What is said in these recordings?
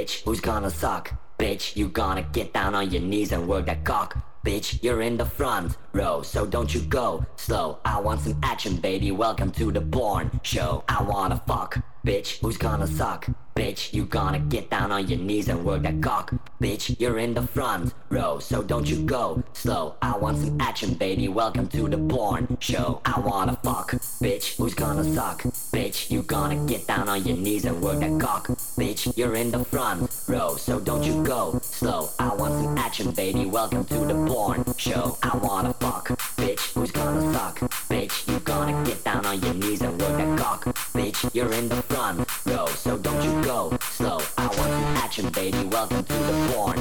Bitch, who's gonna suck? Bitch, you gonna get down on your knees and work that cock. Bitch, you're in the front row, so don't you go slow. I want some action, baby. Welcome to the Born Show. I wanna fuck. Bitch, who's gonna suck? Bitch, you gonna get down on your knees and work that cock. Bitch, you're in the front row, so don't you go slow. I want some action, baby. Welcome to the Born Show. I wanna fuck. Bitch, who's gonna suck? Bitch, you gonna get down on your knees and work that cock. Bitch, you're in the front row, so don't you go slow. I want some action, baby. Welcome to the Born Show. I wanna fuck. Bitch, who's gonna suck? Bitch, you gonna get down on your knees and work that cock. Bitch, you're in the front row, so don't you go slow. I want some action, baby. Welcome to the Born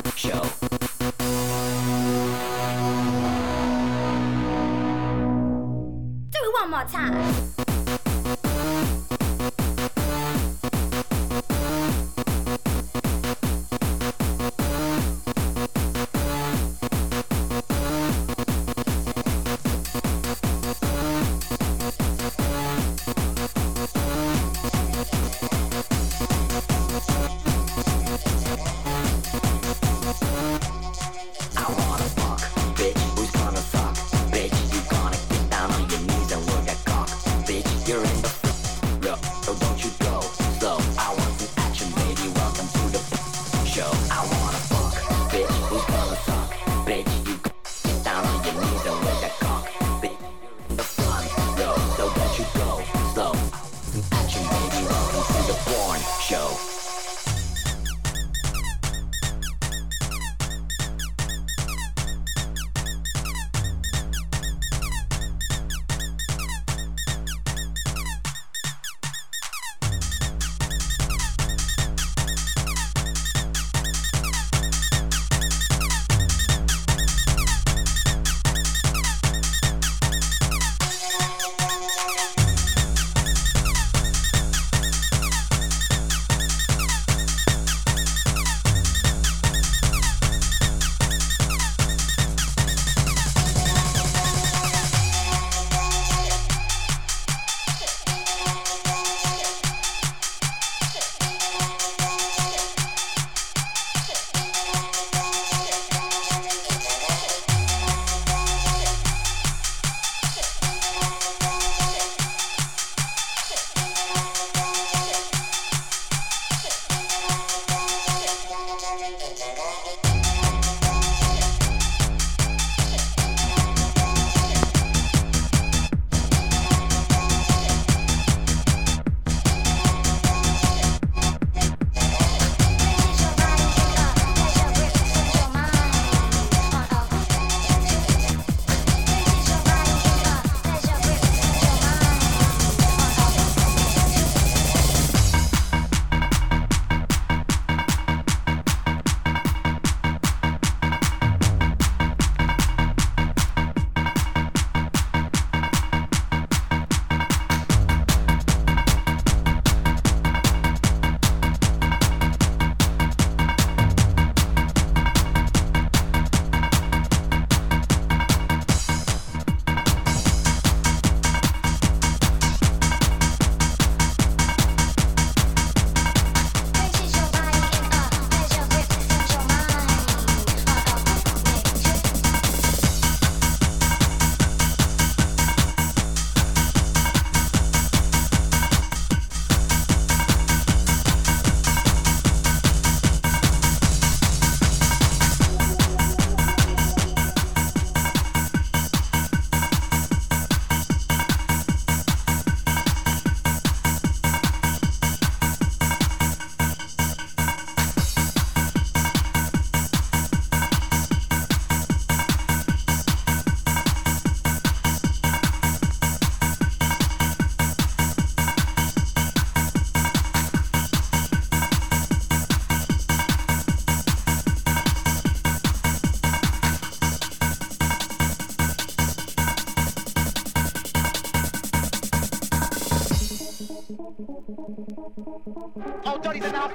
Oh, Johnny's enough.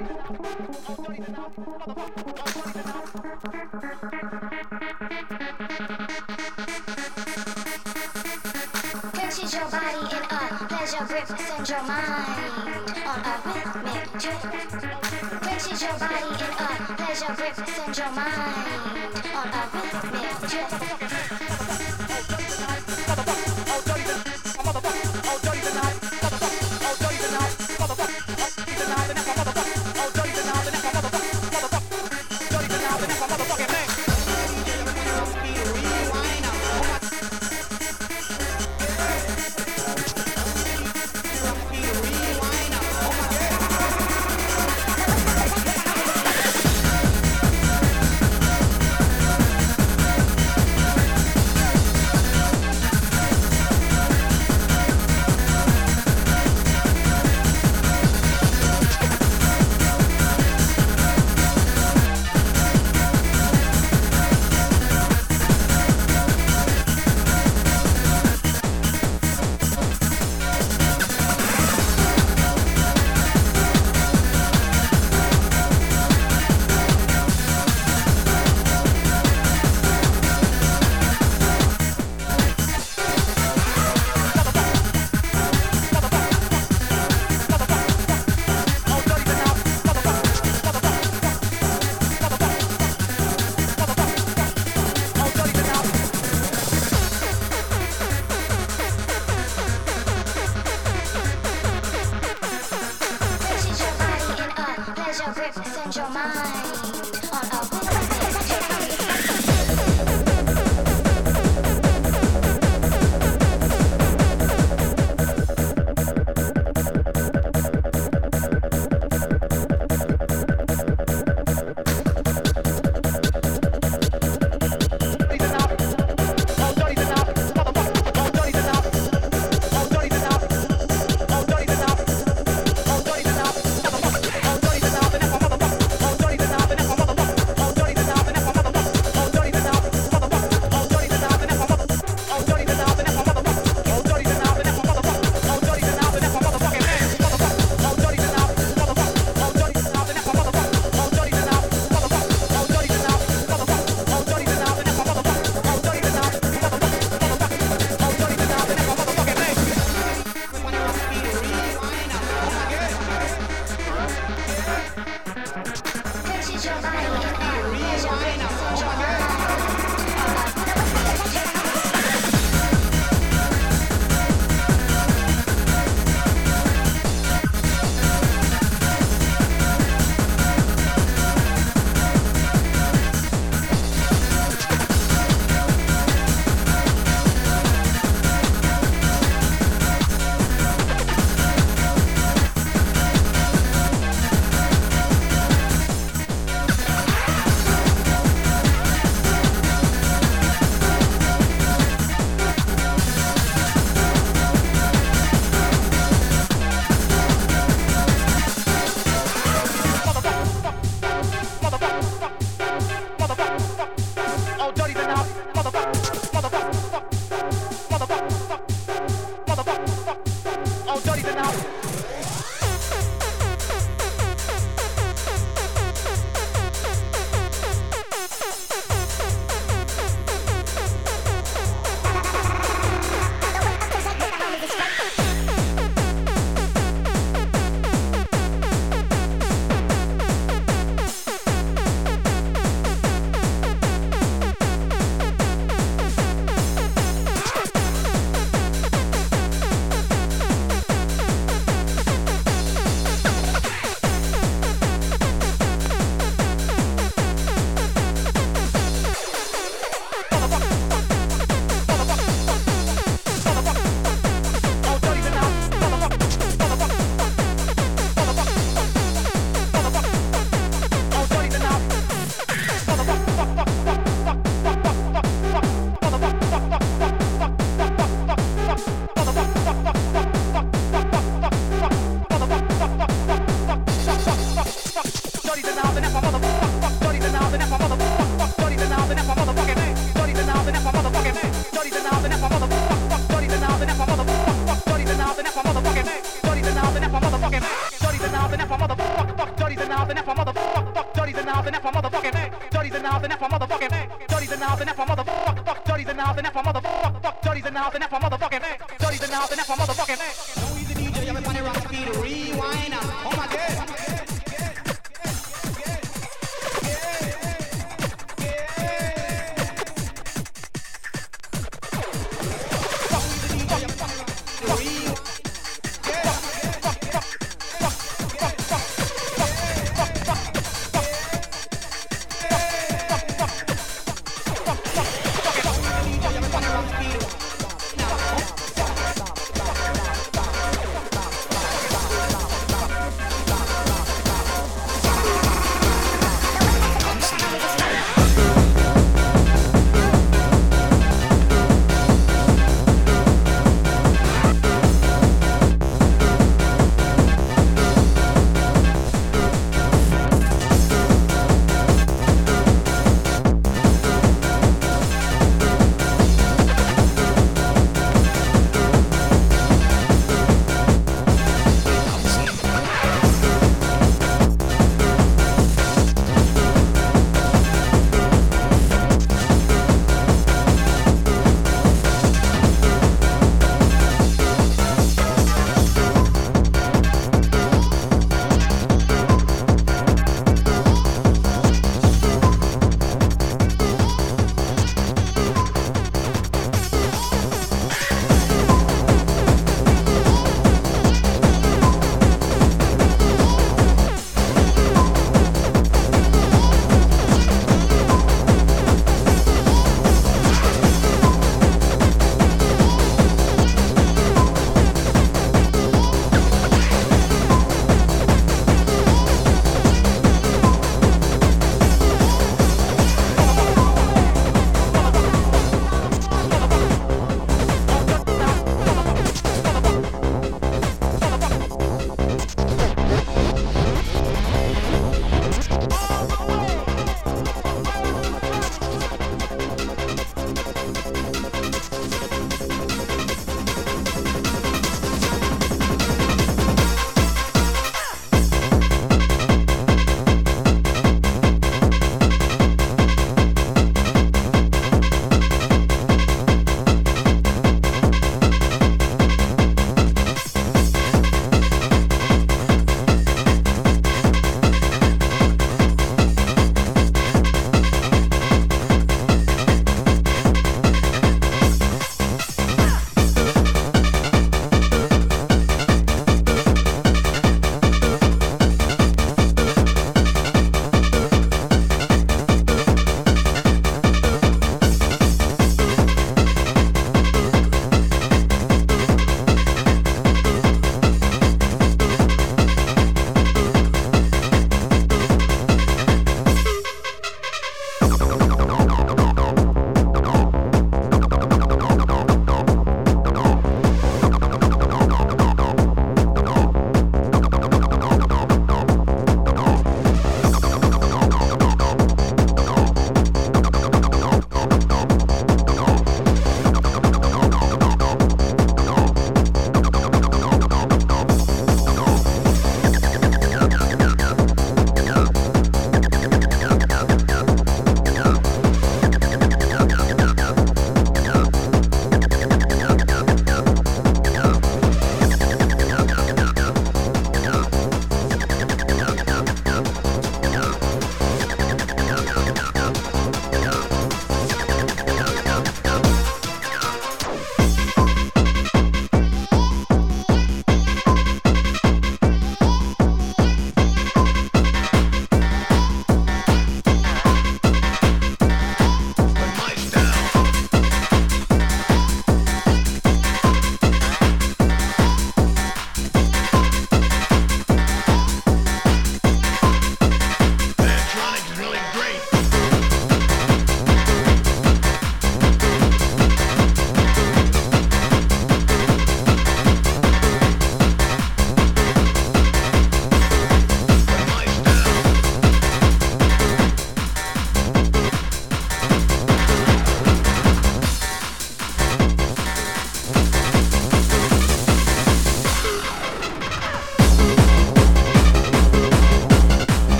Places your body in a pleasure grip sends your mind on a rhythmic trip. Quenches your body in a pleasure grip sends your mind on a rhythmic trip. Knob and F a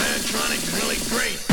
Electronics is really great.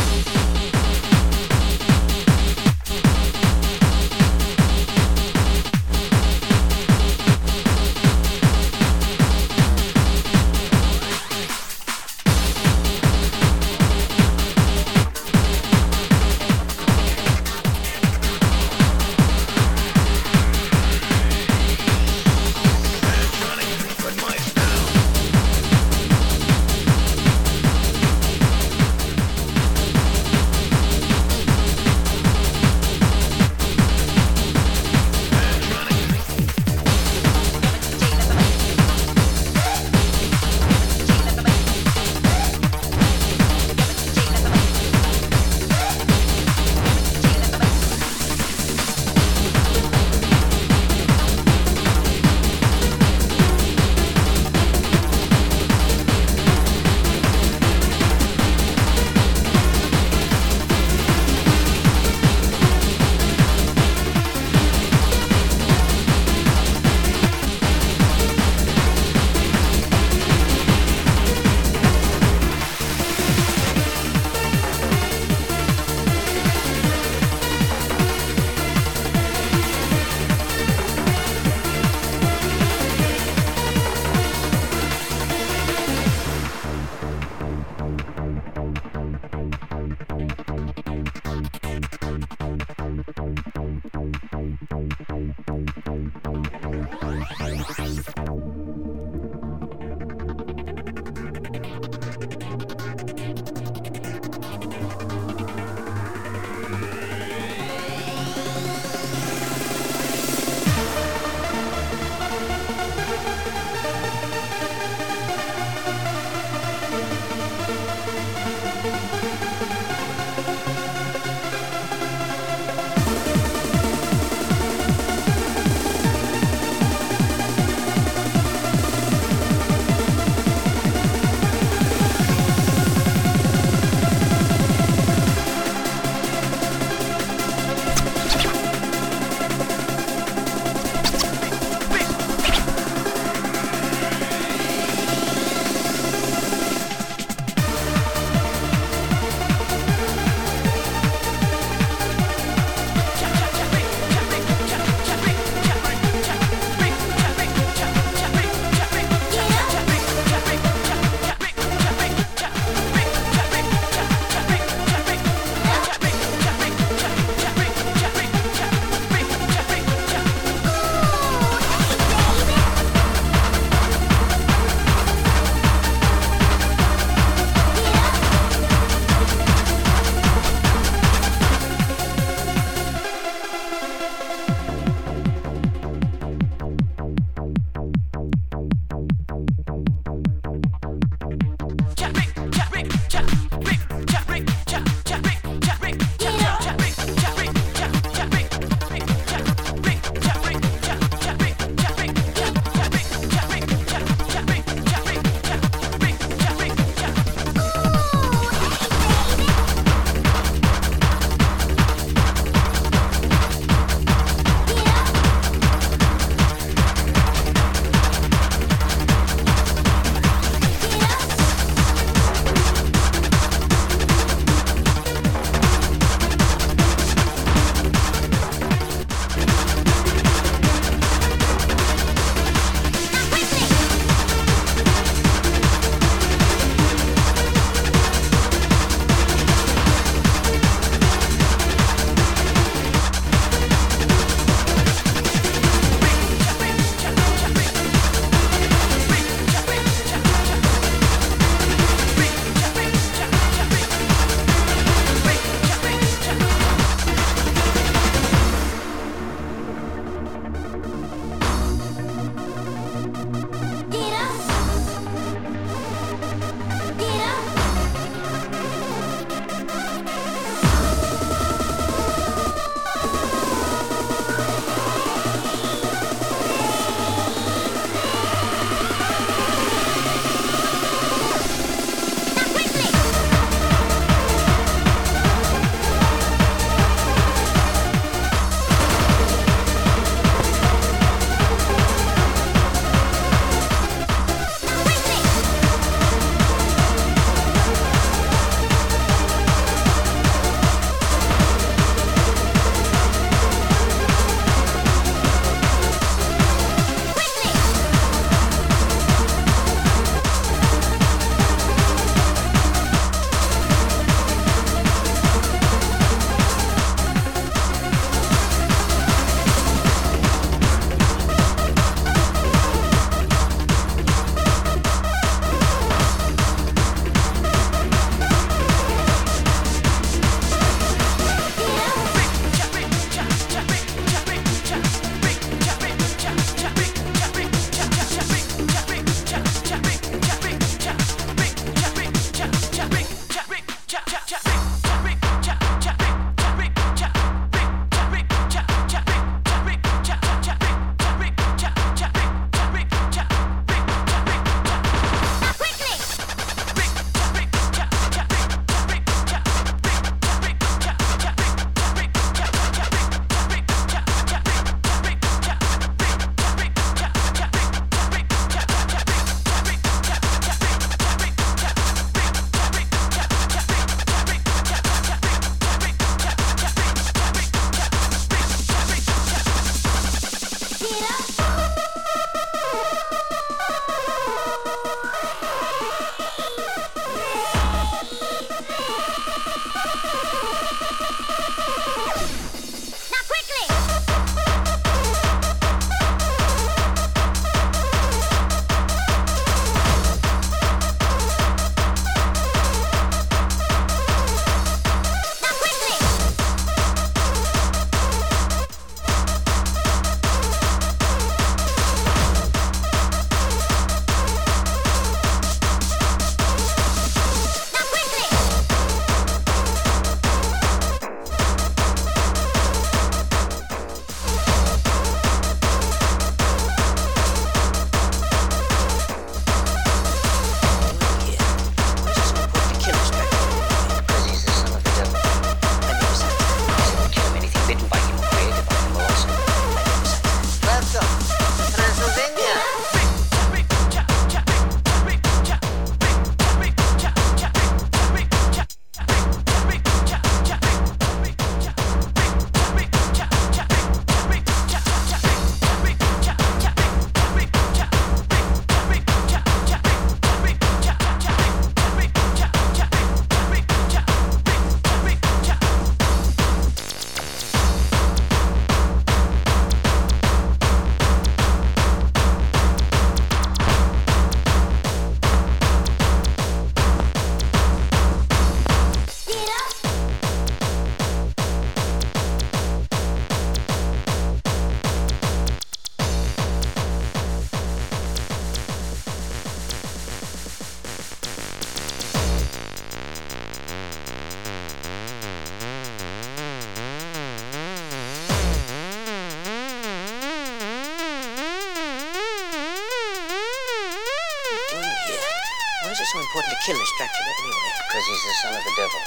Is it so important to kill this Dracula anyway? Because he's the son of the devil.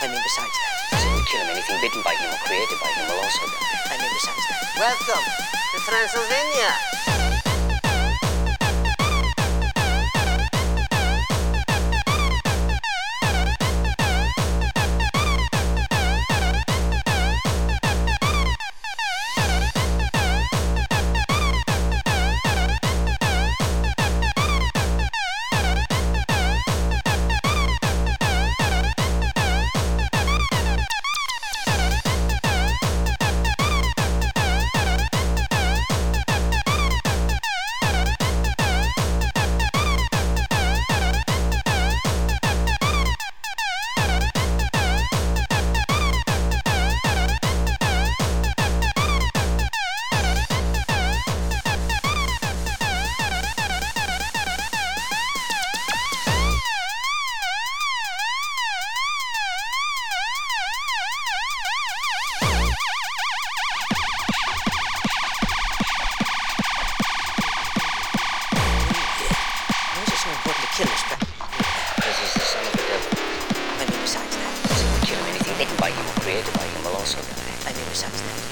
I mean, besides that. So kill him. Anything bitten by him or created by him will also die. I mean, besides that. Welcome to Transylvania.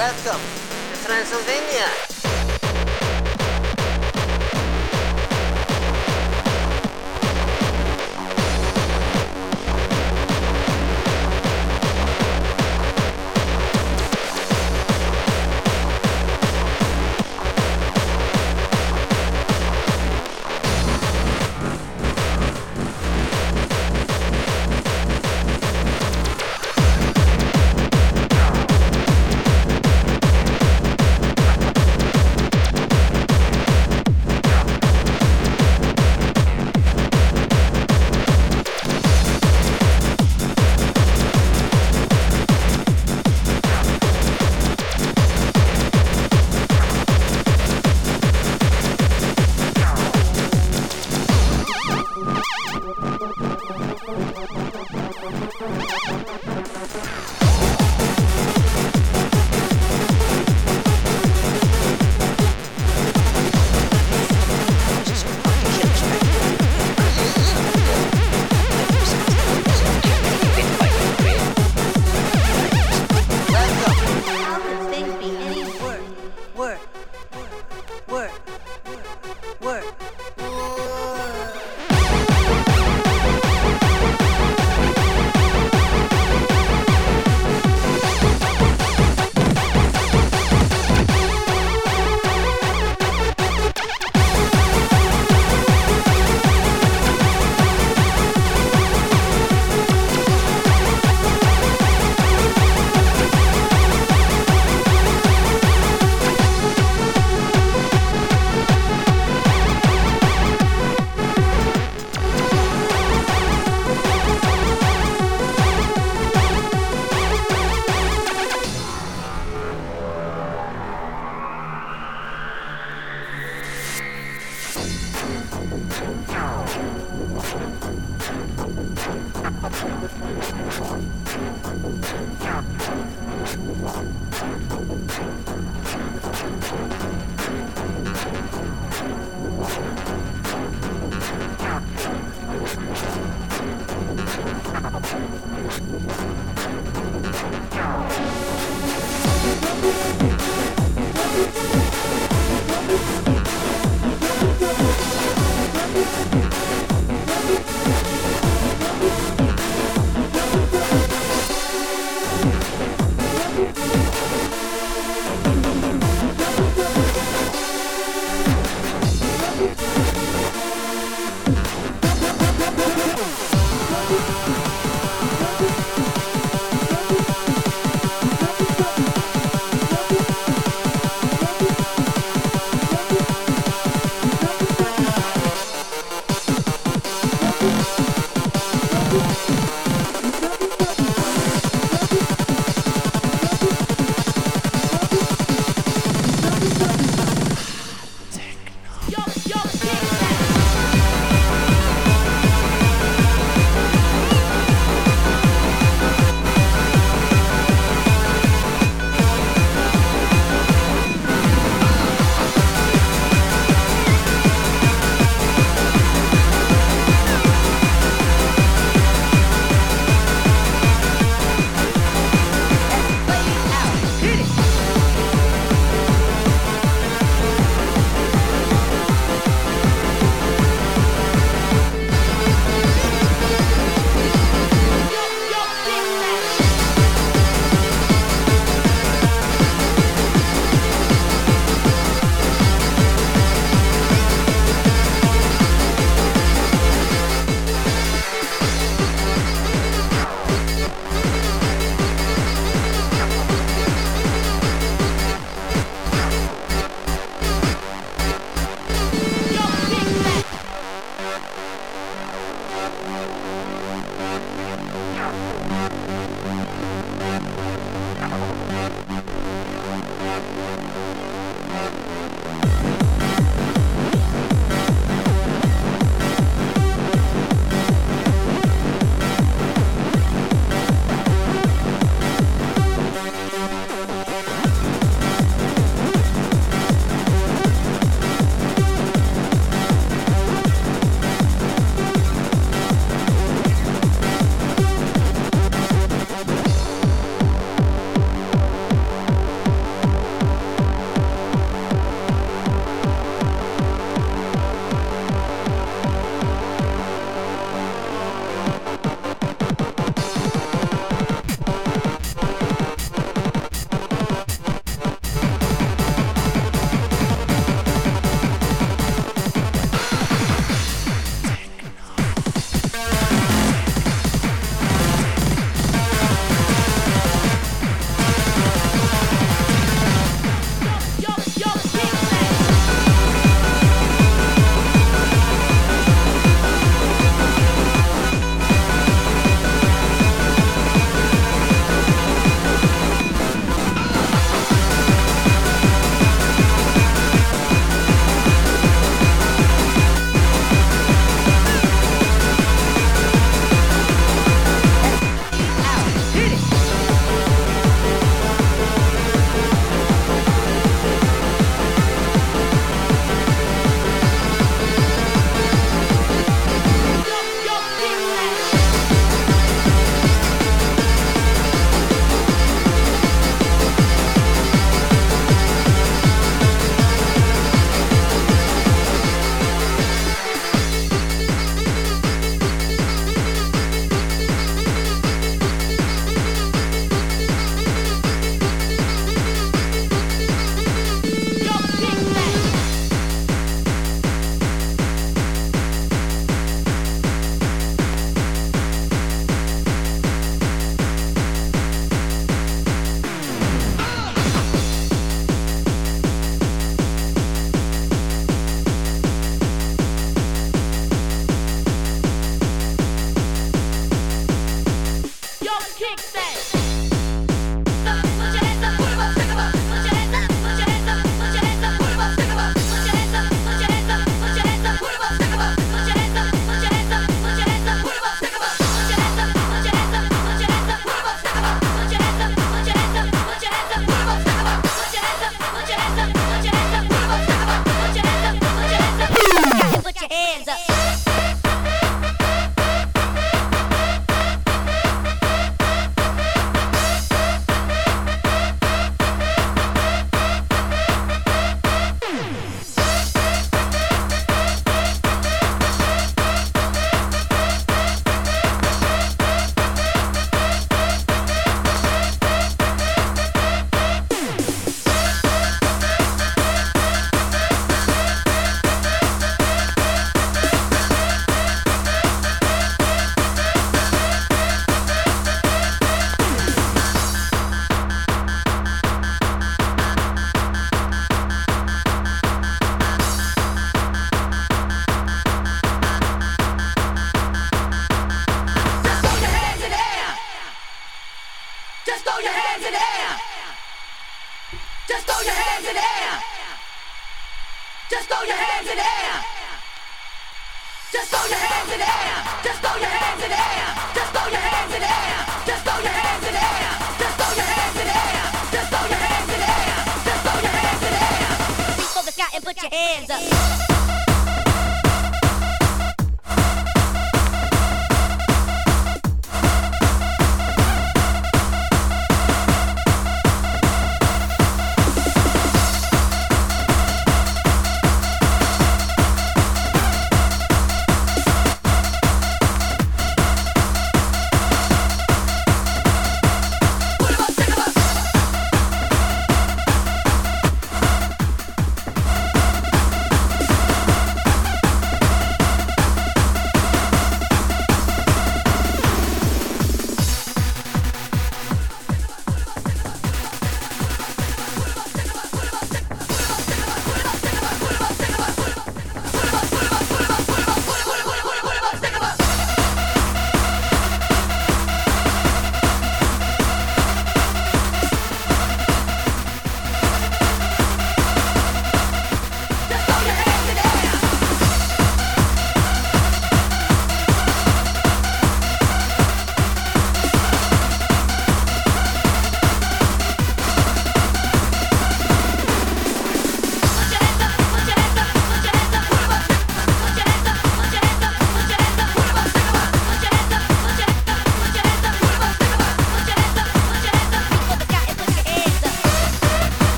Welcome to Transylvania.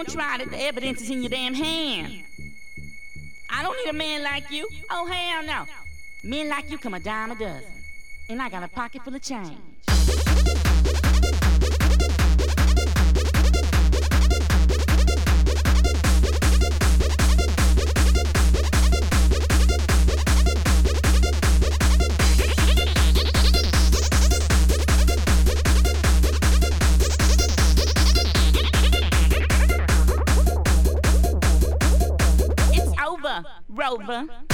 Don't try it. The evidence is in your damn hand. I don't need a man like you. Oh, hell no. Men like you come a dime a dozen. And I got a pocket full of change. Rover.